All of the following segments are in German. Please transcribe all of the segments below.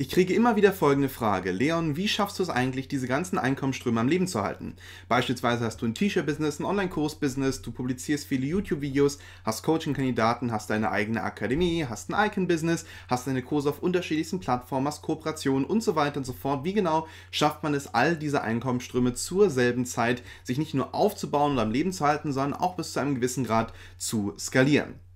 Ich kriege immer wieder folgende Frage. Leon, wie schaffst du es eigentlich, diese ganzen Einkommensströme am Leben zu halten? Beispielsweise hast du ein T-Shirt-Business, ein Online-Kurs-Business, du publizierst viele YouTube-Videos, hast Coaching-Kandidaten, hast deine eigene Akademie, hast ein Icon-Business, hast deine Kurse auf unterschiedlichsten Plattformen, hast Kooperationen und so weiter und so fort. Wie genau schafft man es, all diese Einkommensströme zur selben Zeit sich nicht nur aufzubauen und am Leben zu halten, sondern auch bis zu einem gewissen Grad zu skalieren?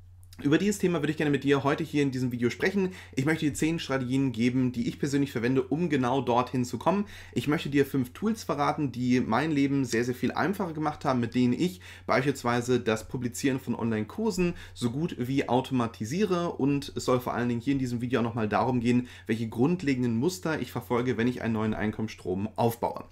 Über dieses Thema würde ich gerne mit dir heute hier in diesem Video sprechen. Ich möchte dir 10 Strategien geben, die ich persönlich verwende, um genau dorthin zu kommen. Ich möchte dir 5 Tools verraten, die mein Leben sehr, sehr viel einfacher gemacht haben, mit denen ich beispielsweise das Publizieren von Online-Kursen so gut wie automatisiere. Und es soll vor allen Dingen hier in diesem Video auch nochmal darum gehen, welche grundlegenden Muster ich verfolge, wenn ich einen neuen Einkommensstrom aufbaue.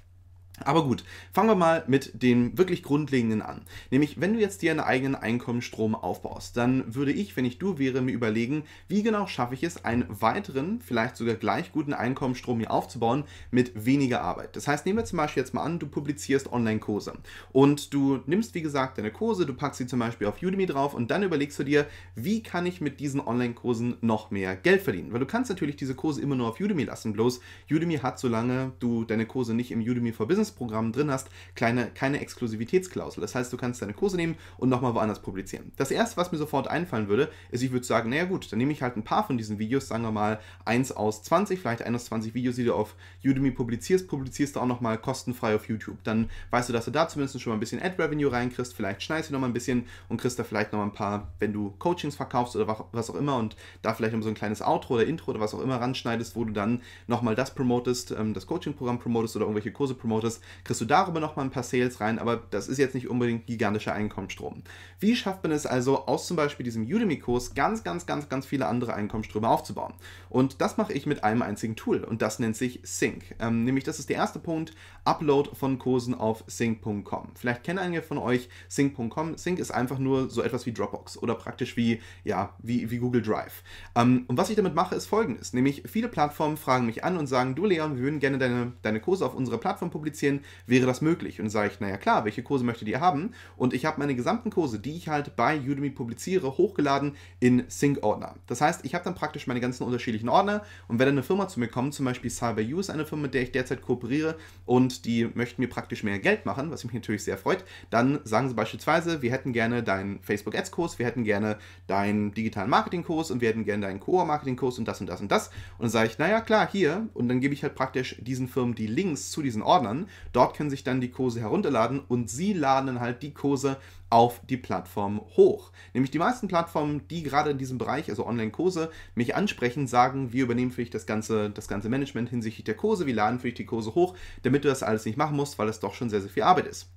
Aber gut, fangen wir mal mit dem wirklich Grundlegenden an. Nämlich, wenn du jetzt dir einen eigenen Einkommensstrom aufbaust, dann würde ich, wenn ich du wäre, mir überlegen, wie genau schaffe ich es, einen weiteren, vielleicht sogar gleich guten Einkommensstrom hier aufzubauen mit weniger Arbeit. Das heißt, nehmen wir zum Beispiel jetzt mal an, du publizierst Online-Kurse und du nimmst, wie gesagt, deine Kurse, du packst sie zum Beispiel auf Udemy drauf und dann überlegst du dir, wie kann ich mit diesen Online-Kursen noch mehr Geld verdienen? Weil du kannst natürlich diese Kurse immer nur auf Udemy lassen, bloß Udemy hat, solange du deine Kurse nicht im Udemy for Business Business-Programm drin hast, kleine, keine Exklusivitätsklausel. Das heißt, du kannst deine Kurse nehmen und nochmal woanders publizieren. Das erste, was mir sofort einfallen würde, ist, ich würde sagen, naja gut, dann nehme ich halt ein paar von diesen Videos, sagen wir mal 1 aus 20, vielleicht 1 aus 20 Videos, die du auf Udemy publizierst, publizierst du auch nochmal kostenfrei auf YouTube. Dann weißt du, dass du da zumindest schon mal ein bisschen Ad-Revenue reinkriegst, vielleicht schneidest du nochmal ein bisschen und kriegst da vielleicht nochmal ein paar, wenn du Coachings verkaufst oder was auch immer und da vielleicht noch so ein kleines Outro oder Intro oder was auch immer ranschneidest, wo du dann nochmal das promotest, ähm, das Coaching-Programm promotest oder irgendwelche Kurse promotest, kriegst du darüber nochmal ein paar Sales rein, aber das ist jetzt nicht unbedingt gigantischer Einkommensstrom. Wie schafft man es also aus zum Beispiel diesem Udemy-Kurs ganz, ganz, ganz, ganz viele andere Einkommensströme aufzubauen? Und das mache ich mit einem einzigen Tool und das nennt sich Sync. Ähm, nämlich das ist der erste Punkt, Upload von Kursen auf sync.com. Vielleicht kennen einige von euch sync.com. Sync ist einfach nur so etwas wie Dropbox oder praktisch wie, ja, wie, wie Google Drive. Ähm, und was ich damit mache, ist folgendes, nämlich viele Plattformen fragen mich an und sagen, du Leon, wir würden gerne deine, deine Kurse auf unserer Plattform publizieren, wäre das möglich? Und dann sage ich, naja klar, welche Kurse möchtet ihr haben? Und ich habe meine gesamten Kurse, die ich halt bei Udemy publiziere, hochgeladen in Sync-Ordner. Das heißt, ich habe dann praktisch meine ganzen unterschiedlichen Ordner und wenn dann eine Firma zu mir kommt, zum Beispiel CyberU ist eine Firma, mit der ich derzeit kooperiere und die möchten mir praktisch mehr Geld machen, was mich natürlich sehr freut, dann sagen sie beispielsweise, wir hätten gerne deinen Facebook Ads Kurs, wir hätten gerne deinen digitalen Marketing Kurs und wir hätten gerne deinen Core Marketing Kurs und das und das und das. Und dann sage ich, naja klar, hier und dann gebe ich halt praktisch diesen Firmen die Links zu diesen Ordnern Dort können sich dann die Kurse herunterladen und sie laden halt die Kurse auf die Plattform hoch. Nämlich die meisten Plattformen, die gerade in diesem Bereich, also Online-Kurse, mich ansprechen, sagen, wir übernehmen für dich das ganze, das ganze Management hinsichtlich der Kurse, wir laden für dich die Kurse hoch, damit du das alles nicht machen musst, weil es doch schon sehr, sehr viel Arbeit ist.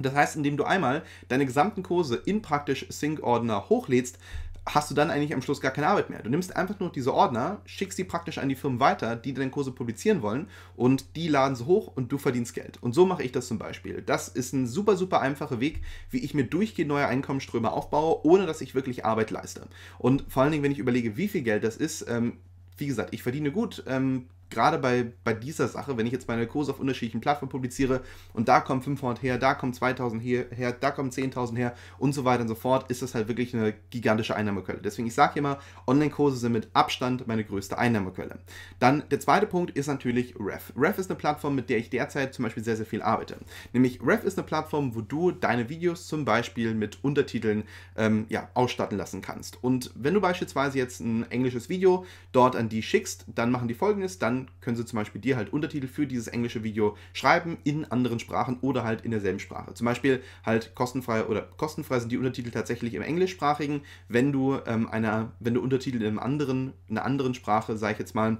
Das heißt, indem du einmal deine gesamten Kurse in praktisch Sync-Ordner hochlädst, hast du dann eigentlich am Schluss gar keine Arbeit mehr. Du nimmst einfach nur diese Ordner, schickst sie praktisch an die Firmen weiter, die deine Kurse publizieren wollen und die laden sie hoch und du verdienst Geld. Und so mache ich das zum Beispiel. Das ist ein super, super einfacher Weg, wie ich mir durchgehend neue Einkommensströme aufbaue, ohne dass ich wirklich Arbeit leiste. Und vor allen Dingen, wenn ich überlege, wie viel Geld das ist, ähm, wie gesagt, ich verdiene gut. Ähm, gerade bei, bei dieser Sache, wenn ich jetzt meine Kurse auf unterschiedlichen Plattformen publiziere und da kommen 500 her, da kommen 2000 her, her da kommen 10.000 her und so weiter und so fort, ist das halt wirklich eine gigantische Einnahmequelle. Deswegen, ich sage immer, Online-Kurse sind mit Abstand meine größte Einnahmequelle. Dann der zweite Punkt ist natürlich Ref. Ref ist eine Plattform, mit der ich derzeit zum Beispiel sehr, sehr viel arbeite. Nämlich Ref ist eine Plattform, wo du deine Videos zum Beispiel mit Untertiteln ähm, ja, ausstatten lassen kannst. Und wenn du beispielsweise jetzt ein englisches Video dort an die schickst, dann machen die folgendes, dann können sie zum Beispiel dir halt Untertitel für dieses englische Video schreiben in anderen Sprachen oder halt in derselben Sprache. Zum Beispiel halt kostenfrei oder kostenfrei sind die Untertitel tatsächlich im englischsprachigen. Wenn du ähm, einer, wenn du Untertitel in einem anderen, in einer anderen Sprache, sage ich jetzt mal,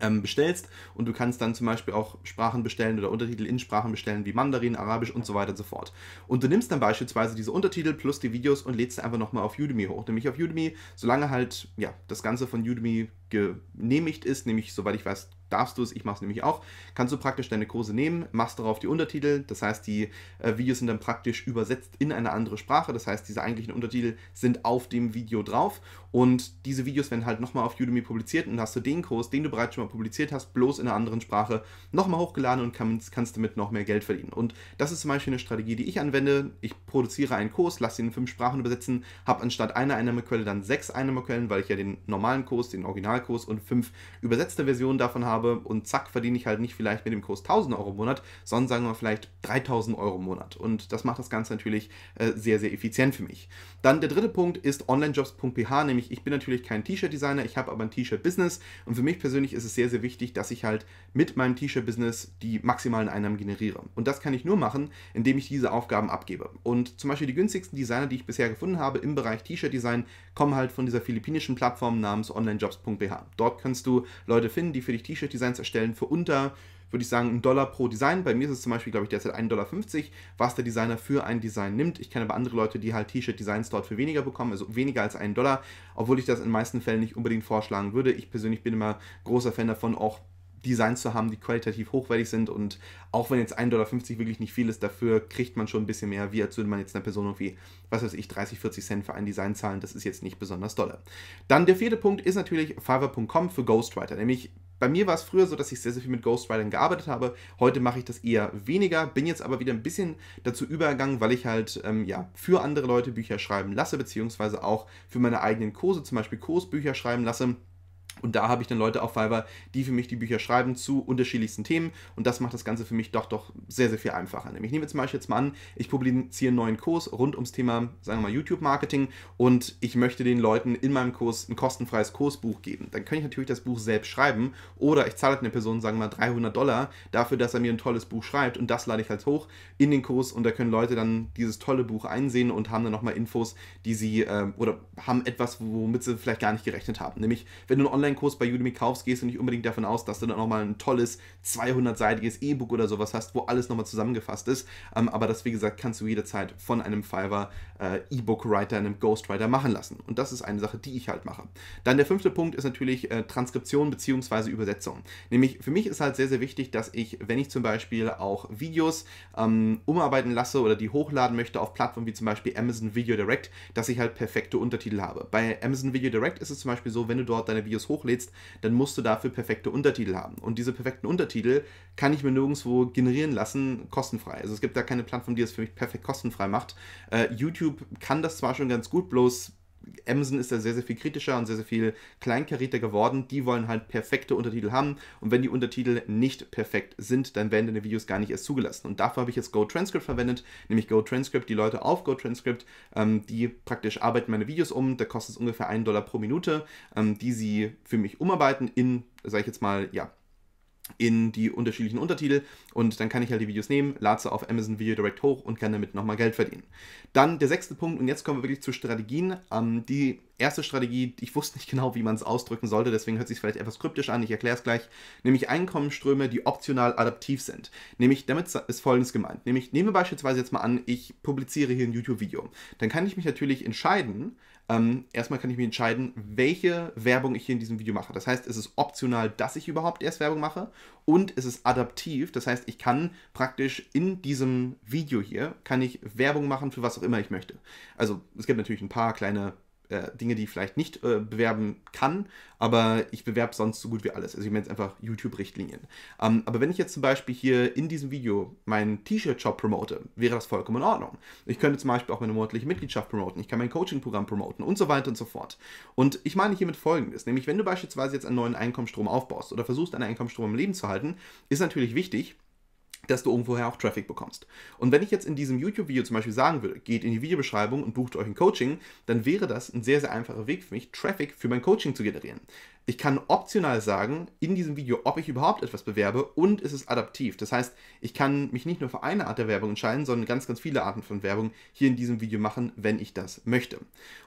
ähm, bestellst und du kannst dann zum Beispiel auch Sprachen bestellen oder Untertitel in Sprachen bestellen wie Mandarin, Arabisch und so weiter und so fort. Und du nimmst dann beispielsweise diese Untertitel plus die Videos und lädst sie einfach nochmal auf Udemy hoch. Nämlich auf Udemy, solange halt ja, das Ganze von Udemy genehmigt ist, nämlich soweit ich weiß, darfst du es, ich mache es nämlich auch, kannst du praktisch deine Kurse nehmen, machst darauf die Untertitel, das heißt, die äh, Videos sind dann praktisch übersetzt in eine andere Sprache, das heißt, diese eigentlichen Untertitel sind auf dem Video drauf. Und diese Videos werden halt nochmal auf Udemy publiziert und hast du den Kurs, den du bereits schon mal publiziert hast, bloß in einer anderen Sprache, nochmal hochgeladen und kannst, kannst damit noch mehr Geld verdienen. Und das ist zum Beispiel eine Strategie, die ich anwende. Ich produziere einen Kurs, lasse ihn in fünf Sprachen übersetzen, habe anstatt einer Einnahmequelle dann sechs Einnahmequellen, weil ich ja den normalen Kurs, den Originalkurs und fünf übersetzte Versionen davon habe und zack, verdiene ich halt nicht vielleicht mit dem Kurs 1000 Euro im Monat, sondern sagen wir vielleicht 3000 Euro im Monat. Und das macht das Ganze natürlich äh, sehr, sehr effizient für mich. Dann der dritte Punkt ist onlinejobs.ph, nämlich ich bin natürlich kein T-Shirt-Designer, ich habe aber ein T-Shirt-Business und für mich persönlich ist es sehr, sehr wichtig, dass ich halt mit meinem T-Shirt-Business die maximalen Einnahmen generiere. Und das kann ich nur machen, indem ich diese Aufgaben abgebe. Und zum Beispiel die günstigsten Designer, die ich bisher gefunden habe im Bereich T-Shirt-Design, kommen halt von dieser philippinischen Plattform namens onlinejobs.ph. Dort kannst du Leute finden, die für dich T-Shirt-Designs erstellen für unter würde ich sagen, ein Dollar pro Design. Bei mir ist es zum Beispiel, glaube ich, derzeit 1,50 Dollar, was der Designer für ein Design nimmt. Ich kenne aber andere Leute, die halt T-Shirt-Designs dort für weniger bekommen, also weniger als einen Dollar, obwohl ich das in meisten Fällen nicht unbedingt vorschlagen würde. Ich persönlich bin immer großer Fan davon, auch Designs zu haben, die qualitativ hochwertig sind und auch wenn jetzt 1,50 Dollar wirklich nicht viel ist, dafür kriegt man schon ein bisschen mehr, wie als würde man jetzt einer Person irgendwie, was weiß ich, 30, 40 Cent für ein Design zahlen, das ist jetzt nicht besonders dolle. Dann der vierte Punkt ist natürlich Fiverr.com für Ghostwriter, nämlich bei mir war es früher so, dass ich sehr, sehr viel mit Ghostwritern gearbeitet habe. Heute mache ich das eher weniger, bin jetzt aber wieder ein bisschen dazu übergegangen, weil ich halt ähm, ja, für andere Leute Bücher schreiben lasse, beziehungsweise auch für meine eigenen Kurse, zum Beispiel Kursbücher schreiben lasse. Und da habe ich dann Leute auf Fiverr, die für mich die Bücher schreiben zu unterschiedlichsten Themen. Und das macht das Ganze für mich doch doch sehr, sehr viel einfacher. Nämlich, ich nehme zum Beispiel jetzt mal an, ich publiziere einen neuen Kurs rund ums Thema, sagen wir mal, YouTube-Marketing und ich möchte den Leuten in meinem Kurs ein kostenfreies Kursbuch geben. Dann kann ich natürlich das Buch selbst schreiben oder ich zahle eine Person, sagen wir mal, 300 Dollar dafür, dass er mir ein tolles Buch schreibt und das lade ich halt hoch in den Kurs und da können Leute dann dieses tolle Buch einsehen und haben dann nochmal Infos, die sie äh, oder haben etwas, womit sie vielleicht gar nicht gerechnet haben. Nämlich, wenn du ein Online Online-Kurs bei Udemy kaufst, gehst du nicht unbedingt davon aus, dass du dann nochmal ein tolles 200-seitiges E-Book oder sowas hast, wo alles nochmal zusammengefasst ist. Ähm, aber das, wie gesagt, kannst du jederzeit von einem Fiverr äh, E-Book-Writer, einem Ghostwriter machen lassen. Und das ist eine Sache, die ich halt mache. Dann der fünfte Punkt ist natürlich äh, Transkription bzw. Übersetzung. Nämlich für mich ist halt sehr, sehr wichtig, dass ich, wenn ich zum Beispiel auch Videos ähm, umarbeiten lasse oder die hochladen möchte auf Plattformen wie zum Beispiel Amazon Video Direct, dass ich halt perfekte Untertitel habe. Bei Amazon Video Direct ist es zum Beispiel so, wenn du dort deine Videos hochlädst, dann musst du dafür perfekte Untertitel haben. Und diese perfekten Untertitel kann ich mir nirgendwo generieren lassen, kostenfrei. Also es gibt da keine Plattform, die das für mich perfekt kostenfrei macht. Äh, YouTube kann das zwar schon ganz gut, bloß Amazon ist da sehr, sehr viel kritischer und sehr, sehr viel kleinkarierter geworden. Die wollen halt perfekte Untertitel haben und wenn die Untertitel nicht perfekt sind, dann werden deine Videos gar nicht erst zugelassen. Und dafür habe ich jetzt GoTranscript verwendet, nämlich GoTranscript, die Leute auf GoTranscript, ähm, die praktisch arbeiten meine Videos um, da kostet es ungefähr einen Dollar pro Minute, ähm, die sie für mich umarbeiten in, sage ich jetzt mal, ja, in die unterschiedlichen Untertitel und dann kann ich halt die Videos nehmen, lade sie auf Amazon Video Direct hoch und kann damit nochmal Geld verdienen. Dann der sechste Punkt und jetzt kommen wir wirklich zu Strategien. Ähm, die erste Strategie, ich wusste nicht genau, wie man es ausdrücken sollte, deswegen hört sich vielleicht etwas kryptisch an, ich erkläre es gleich, nämlich Einkommensströme, die optional adaptiv sind. Nämlich, damit ist folgendes gemeint, nämlich nehmen wir beispielsweise jetzt mal an, ich publiziere hier ein YouTube-Video. Dann kann ich mich natürlich entscheiden, ähm, erstmal kann ich mich entscheiden, welche Werbung ich hier in diesem Video mache. Das heißt, es ist optional, dass ich überhaupt erst Werbung mache und es ist adaptiv. Das heißt, ich kann praktisch in diesem Video hier, kann ich Werbung machen für was auch immer ich möchte. Also es gibt natürlich ein paar kleine äh, Dinge, die ich vielleicht nicht äh, bewerben kann, aber ich bewerbe sonst so gut wie alles. Also ich meine jetzt einfach YouTube-Richtlinien. Ähm, aber wenn ich jetzt zum Beispiel hier in diesem Video meinen T-Shirt-Shop promote, wäre das vollkommen in Ordnung. Ich könnte zum Beispiel auch meine monatliche Mitgliedschaft promoten, ich kann mein Coaching-Programm promoten und so weiter und so fort. Und ich meine hiermit folgendes, nämlich wenn du beispielsweise jetzt einen neuen Einkommensstrom aufbaust oder versuchst, einen Einkommensstrom im Leben zu halten, ist natürlich wichtig, dass du irgendwoher auch Traffic bekommst. Und wenn ich jetzt in diesem YouTube-Video zum Beispiel sagen würde, geht in die Videobeschreibung und bucht euch ein Coaching, dann wäre das ein sehr, sehr einfacher Weg für mich, Traffic für mein Coaching zu generieren. Ich kann optional sagen, in diesem Video, ob ich überhaupt etwas bewerbe und es ist adaptiv. Das heißt, ich kann mich nicht nur für eine Art der Werbung entscheiden, sondern ganz, ganz viele Arten von Werbung hier in diesem Video machen, wenn ich das möchte.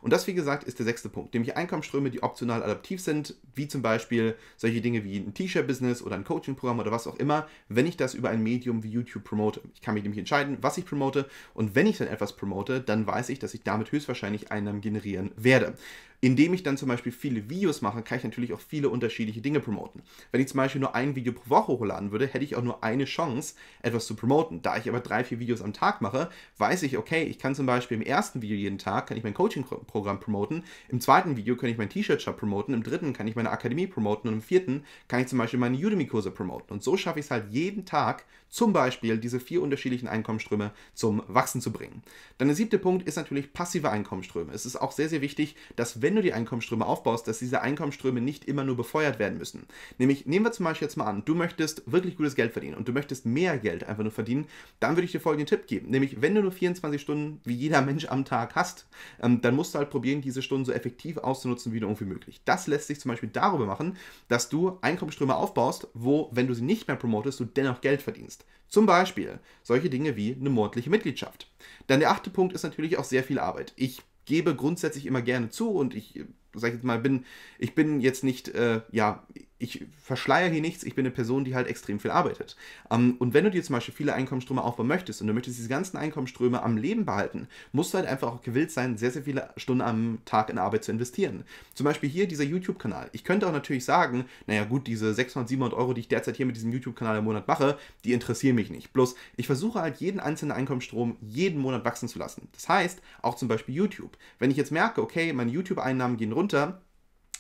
Und das, wie gesagt, ist der sechste Punkt, nämlich Einkommensströme, die optional adaptiv sind, wie zum Beispiel solche Dinge wie ein T-Shirt-Business oder ein Coaching-Programm oder was auch immer, wenn ich das über ein Medium wie YouTube promote. Ich kann mich nämlich entscheiden, was ich promote und wenn ich dann etwas promote, dann weiß ich, dass ich damit höchstwahrscheinlich Einnahmen generieren werde. Indem ich dann zum Beispiel viele Videos mache, kann ich natürlich auch viele unterschiedliche Dinge promoten. Wenn ich zum Beispiel nur ein Video pro Woche hochladen würde, hätte ich auch nur eine Chance, etwas zu promoten. Da ich aber drei, vier Videos am Tag mache, weiß ich, okay, ich kann zum Beispiel im ersten Video jeden Tag kann ich mein Coaching-Programm promoten, im zweiten Video kann ich mein T-Shirt-Shop promoten, im dritten kann ich meine Akademie promoten und im vierten kann ich zum Beispiel meine Udemy-Kurse promoten. Und so schaffe ich es halt jeden Tag, zum Beispiel diese vier unterschiedlichen Einkommensströme zum Wachsen zu bringen. Dann der siebte Punkt ist natürlich passive Einkommensströme. Es ist auch sehr, sehr wichtig, dass wenn du die Einkommensströme aufbaust, dass diese Einkommensströme nicht immer nur befeuert werden müssen. Nämlich, nehmen wir zum Beispiel jetzt mal an, du möchtest wirklich gutes Geld verdienen und du möchtest mehr Geld einfach nur verdienen, dann würde ich dir folgenden Tipp geben. Nämlich, wenn du nur 24 Stunden wie jeder Mensch am Tag hast, ähm, dann musst du halt probieren, diese Stunden so effektiv auszunutzen wie nur irgendwie möglich. Das lässt sich zum Beispiel darüber machen, dass du Einkommensströme aufbaust, wo, wenn du sie nicht mehr promotest, du dennoch Geld verdienst. Zum Beispiel solche Dinge wie eine monatliche Mitgliedschaft. Dann der achte Punkt ist natürlich auch sehr viel Arbeit. Ich gebe grundsätzlich immer gerne zu und ich sag jetzt mal, bin, ich bin jetzt nicht, äh, ja, ich verschleiere hier nichts, ich bin eine Person, die halt extrem viel arbeitet. Ähm, und wenn du dir zum Beispiel viele Einkommensströme aufbauen möchtest und du möchtest diese ganzen Einkommensströme am Leben behalten, musst du halt einfach auch gewillt sein, sehr, sehr viele Stunden am Tag in Arbeit zu investieren. Zum Beispiel hier dieser YouTube-Kanal. Ich könnte auch natürlich sagen, naja gut, diese 600, 700 Euro, die ich derzeit hier mit diesem YouTube-Kanal im Monat mache, die interessieren mich nicht. Bloß, ich versuche halt jeden einzelnen Einkommensstrom jeden Monat wachsen zu lassen. Das heißt, auch zum Beispiel YouTube. Wenn ich jetzt merke, okay, meine YouTube-Einnahmen gehen runter,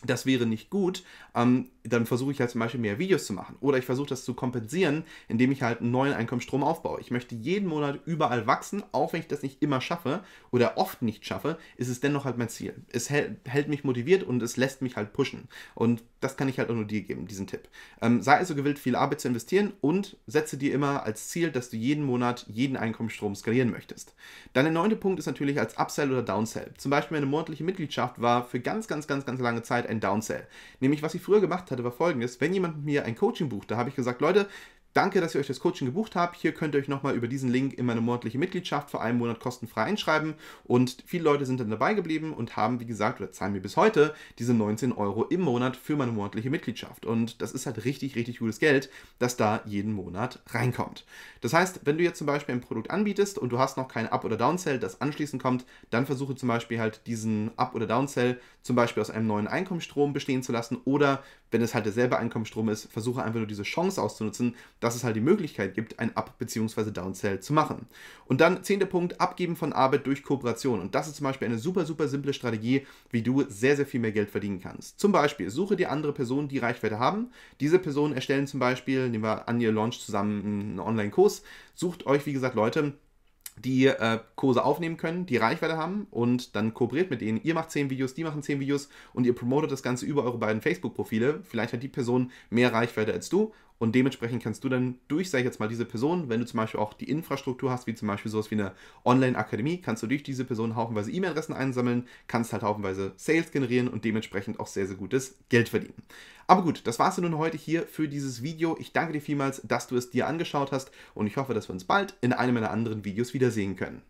das wäre nicht gut, ähm, dann versuche ich halt zum Beispiel mehr Videos zu machen. Oder ich versuche das zu kompensieren, indem ich halt einen neuen Einkommensstrom aufbaue. Ich möchte jeden Monat überall wachsen, auch wenn ich das nicht immer schaffe oder oft nicht schaffe, ist es dennoch halt mein Ziel. Es hält, mich motiviert und es lässt mich halt pushen. Und das kann ich halt auch nur dir geben, diesen Tipp. Ähm, sei also gewillt, viel Arbeit zu investieren und setze dir immer als Ziel, dass du jeden Monat jeden Einkommensstrom skalieren möchtest. Dann der neunte Punkt ist natürlich als Upsell oder Downsell. Zum Beispiel meine monatliche Mitgliedschaft war für ganz, ganz, ganz, ganz lange Zeit ein Downsell. Nämlich, was ich früher gemacht hatte, war folgendes. Wenn jemand mit mir ein Coaching bucht, da habe ich gesagt, Leute, Danke, dass ihr euch das Coaching gebucht habt. Hier könnt ihr euch nochmal über diesen Link in meine monatliche Mitgliedschaft für einen Monat kostenfrei einschreiben. Und viele Leute sind dann dabei geblieben und haben, wie gesagt, oder zahlen mir bis heute diese 19 Euro im Monat für meine monatliche Mitgliedschaft. Und das ist halt richtig, richtig gutes Geld, das da jeden Monat reinkommt. Das heißt, wenn du jetzt zum Beispiel ein Produkt anbietest und du hast noch kein Up- oder Downsell, das anschließend kommt, dann versuche zum Beispiel halt diesen Up- oder Downsell zum Beispiel aus einem neuen Einkommensstrom bestehen zu lassen oder wenn es halt derselbe Einkommensstrom ist, versuche einfach nur diese Chance auszunutzen, dass es halt die Möglichkeit gibt, ein Up- bzw. Downsell zu machen. Und dann zehnter Punkt, Abgeben von Arbeit durch Kooperation. Und das ist zum Beispiel eine super, super simple Strategie, wie du sehr, sehr viel mehr Geld verdienen kannst. Zum Beispiel, suche dir andere Personen, die Reichweite haben. Diese Personen erstellen zum Beispiel, nehmen wir an, ihr launcht zusammen einen Online-Kurs. Sucht euch, wie gesagt, Leute, die äh, Kurse aufnehmen können, die Reichweite haben und dann kooperiert mit denen. Ihr macht 10 Videos, die machen 10 Videos und ihr promotet das Ganze über eure beiden Facebook-Profile. Vielleicht hat die Person mehr Reichweite als du und dementsprechend kannst du dann durch, sag ich jetzt mal, diese Person, wenn du zum Beispiel auch die Infrastruktur hast, wie zum Beispiel sowas wie eine Online-Akademie, kannst du durch diese Person haufenweise E-Mail-Adressen einsammeln, kannst halt haufenweise Sales generieren und dementsprechend auch sehr, sehr gutes Geld verdienen. Aber gut, das war's nun heute hier für dieses Video. Ich danke dir vielmals, dass du es dir angeschaut hast und ich hoffe, dass wir uns bald in einem meiner anderen Videos wiedersehen können.